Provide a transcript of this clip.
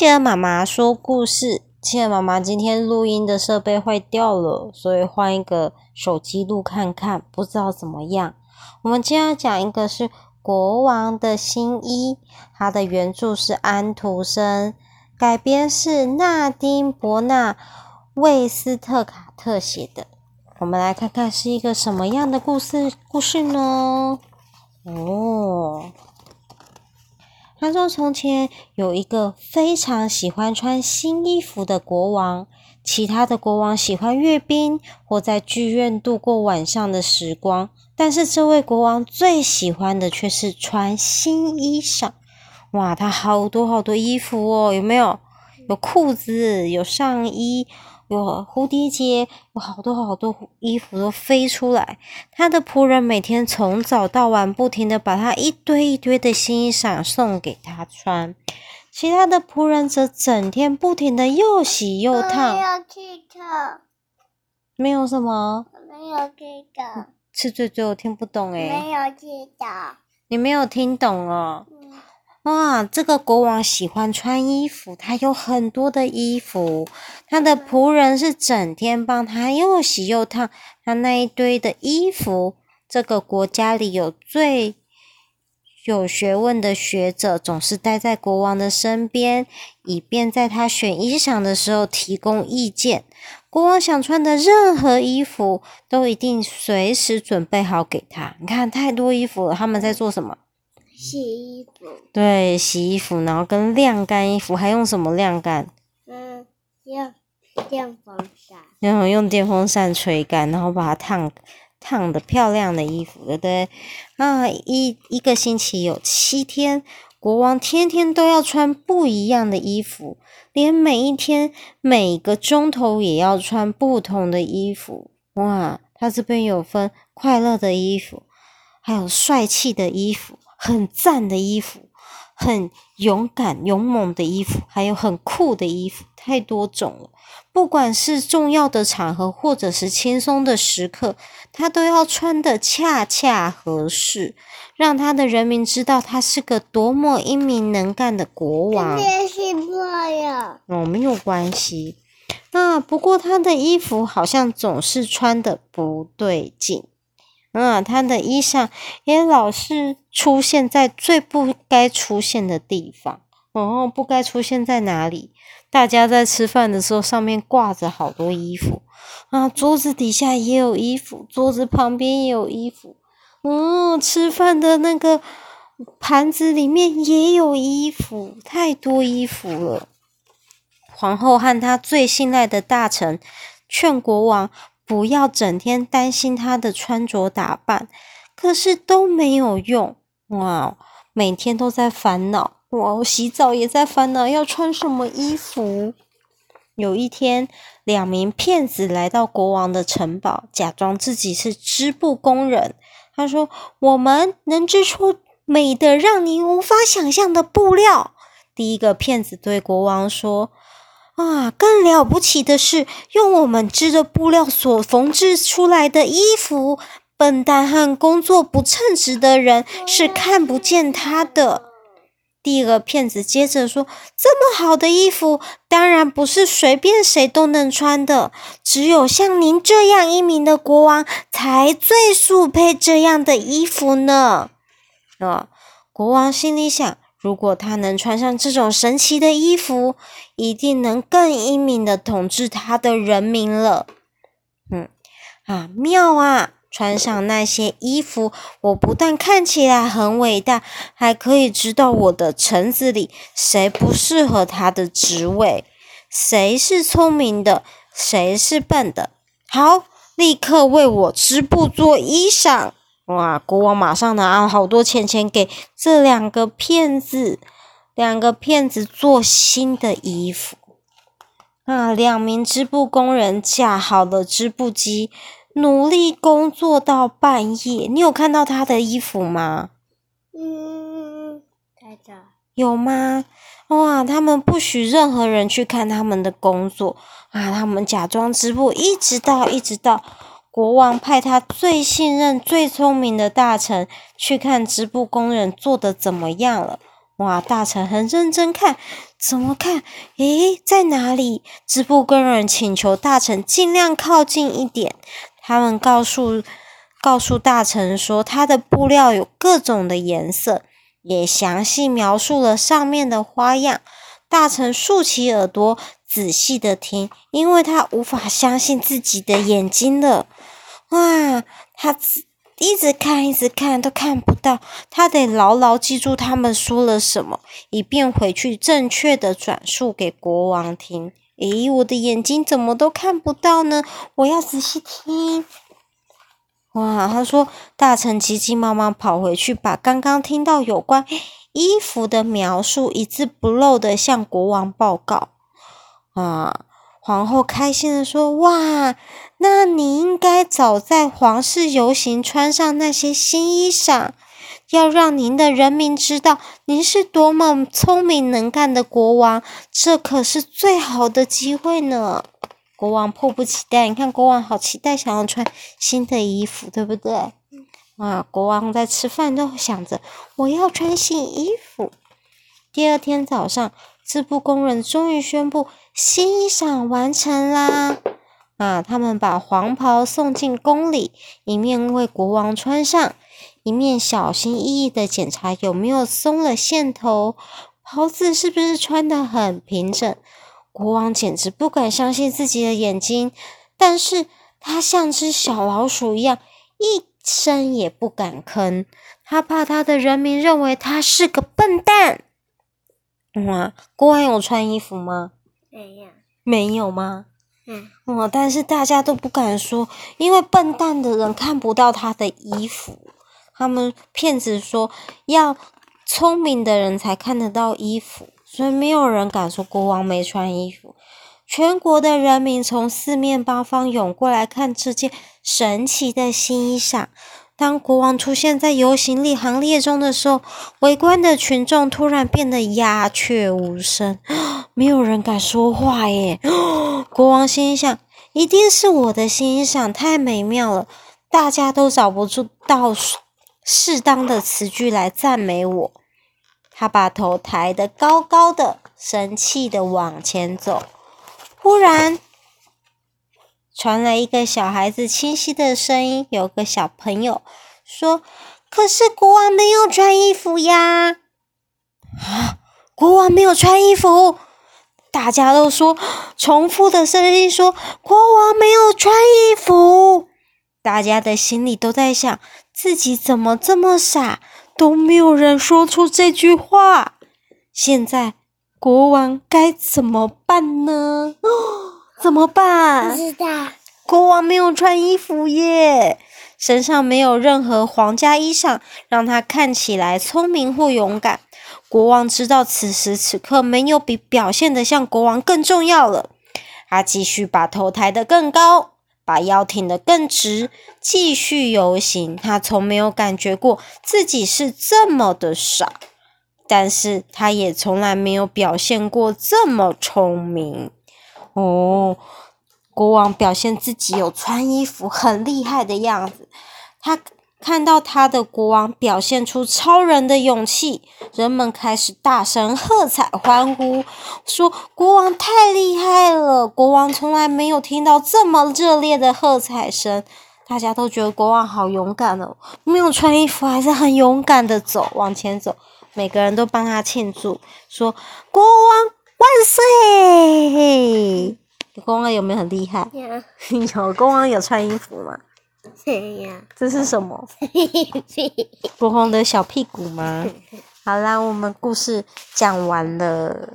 企鹅妈妈说故事。企鹅妈妈今天录音的设备坏掉了，所以换一个手机录看看，不知道怎么样。我们今天要讲一个是《国王的新衣》，它的原著是安徒生，改编是纳丁·伯纳·魏斯特卡特写的。我们来看看是一个什么样的故事故事呢？哦，他说：“从前有一个非常喜欢穿新衣服的国王，其他的国王喜欢阅兵或在剧院度过晚上的时光，但是这位国王最喜欢的却是穿新衣裳。哇，他好多好多衣服哦，有没有？有裤子，有上衣。”有蝴蝶结，有好多好多衣服都飞出来。他的仆人每天从早到晚，不停的把他一堆一堆的新衣裳送给他穿。其他的仆人则整天不停的又洗又烫。没有记得。没有什么？没有记得。吃嘴嘴，我听不懂诶。没有记得。你没有听懂哦。哇，这个国王喜欢穿衣服，他有很多的衣服。他的仆人是整天帮他又洗又烫，他那一堆的衣服。这个国家里有最有学问的学者，总是待在国王的身边，以便在他选衣裳的时候提供意见。国王想穿的任何衣服，都一定随时准备好给他。你看，太多衣服了，他们在做什么？洗衣服，对，洗衣服，然后跟晾干衣服，还用什么晾干？嗯，用电风扇。然后用电风扇吹干，然后把它烫烫的漂亮的衣服，对不对？啊，一一个星期有七天，国王天天都要穿不一样的衣服，连每一天每个钟头也要穿不同的衣服。哇，他这边有分快乐的衣服，还有帅气的衣服。很赞的衣服，很勇敢勇猛的衣服，还有很酷的衣服，太多种了。不管是重要的场合，或者是轻松的时刻，他都要穿的恰恰合适，让他的人民知道他是个多么英明能干的国王。别洗破呀！哦，没有关系。啊，不过他的衣服好像总是穿的不对劲。嗯，他的衣裳也老是出现在最不该出现的地方。哦，不该出现在哪里？大家在吃饭的时候，上面挂着好多衣服啊，桌子底下也有衣服，桌子旁边也有衣服。嗯，吃饭的那个盘子里面也有衣服，太多衣服了。皇后和她最信赖的大臣劝国王。不要整天担心他的穿着打扮，可是都没有用哇！每天都在烦恼我，洗澡也在烦恼要穿什么衣服。有一天，两名骗子来到国王的城堡，假装自己是织布工人。他说：“我们能织出美得让您无法想象的布料。”第一个骗子对国王说。啊，更了不起的是，用我们织的布料所缝制出来的衣服，笨蛋和工作不称职的人是看不见它的。第二个骗子接着说：“这么好的衣服，当然不是随便谁都能穿的，只有像您这样英明的国王才最速配这样的衣服呢。”啊，国王心里想。如果他能穿上这种神奇的衣服，一定能更英明的统治他的人民了。嗯，啊，妙啊！穿上那些衣服，我不但看起来很伟大，还可以知道我的臣子里谁不适合他的职位，谁是聪明的，谁是笨的。好，立刻为我织布做衣裳。哇！国王马上拿好多钱钱给这两个骗子，两个骗子做新的衣服。啊，两名织布工人架好了织布机，努力工作到半夜。你有看到他的衣服吗？嗯，在这。有吗？哇！他们不许任何人去看他们的工作啊！他们假装织布，一直到一直到。国王派他最信任、最聪明的大臣去看织布工人做得怎么样了。哇！大臣很认真看，怎么看？诶，在哪里？织布工人请求大臣尽量靠近一点。他们告诉告诉大臣说，他的布料有各种的颜色，也详细描述了上面的花样。大臣竖起耳朵，仔细的听，因为他无法相信自己的眼睛了。哇！他一直看，一直看，都看不到。他得牢牢记住他们说了什么，以便回去正确的转述给国王听。诶，我的眼睛怎么都看不到呢？我要仔细听。哇！他说，大臣急急忙忙跑回去，把刚刚听到有关衣服的描述一字不漏的向国王报告。啊！皇后开心的说：“哇，那你应该早在皇室游行穿上那些新衣裳，要让您的人民知道您是多么聪明能干的国王。这可是最好的机会呢。”国王迫不及待，你看国王好期待，想要穿新的衣服，对不对？啊，国王在吃饭都想着我要穿新衣服。第二天早上，织布工人终于宣布新衣裳完成啦！啊，他们把黄袍送进宫里，一面为国王穿上，一面小心翼翼地检查有没有松了线头，袍子是不是穿得很平整。国王简直不敢相信自己的眼睛，但是他像只小老鼠一样，一声也不敢吭。他怕他的人民认为他是个笨蛋。哇，国王有穿衣服吗？没有。没有吗？嗯。哇，但是大家都不敢说，因为笨蛋的人看不到他的衣服。他们骗子说，要聪明的人才看得到衣服。所以没有人敢说国王没穿衣服。全国的人民从四面八方涌过来看这件神奇的新衣裳。当国王出现在游行列行列中的时候，围观的群众突然变得鸦雀无声，没有人敢说话耶。国王心想：一定是我的新衣裳太美妙了，大家都找不出到适当的词句来赞美我。他把头抬得高高的，生气地往前走。忽然，传来一个小孩子清晰的声音。有个小朋友说：“可是国王没有穿衣服呀！”啊，国王没有穿衣服！大家都说，重复的声音说：“国王没有穿衣服。”大家的心里都在想：自己怎么这么傻？都没有人说出这句话，现在国王该怎么办呢？怎么办？不知道。国王没有穿衣服耶，身上没有任何皇家衣裳，让他看起来聪明或勇敢。国王知道此时此刻没有比表现得像国王更重要了，他继续把头抬得更高。把腰挺得更直，继续游行。他从没有感觉过自己是这么的傻，但是他也从来没有表现过这么聪明。哦，国王表现自己有穿衣服很厉害的样子，他。看到他的国王表现出超人的勇气，人们开始大声喝彩欢呼，说：“国王太厉害了！”国王从来没有听到这么热烈的喝彩声。大家都觉得国王好勇敢哦，没有穿衣服还是很勇敢的走往前走。每个人都帮他庆祝，说：“国王万岁！”国王有没有很厉害？有。有，国王有穿衣服吗？谁呀？这是什么？国王的小屁股吗？好啦，我们故事讲完了。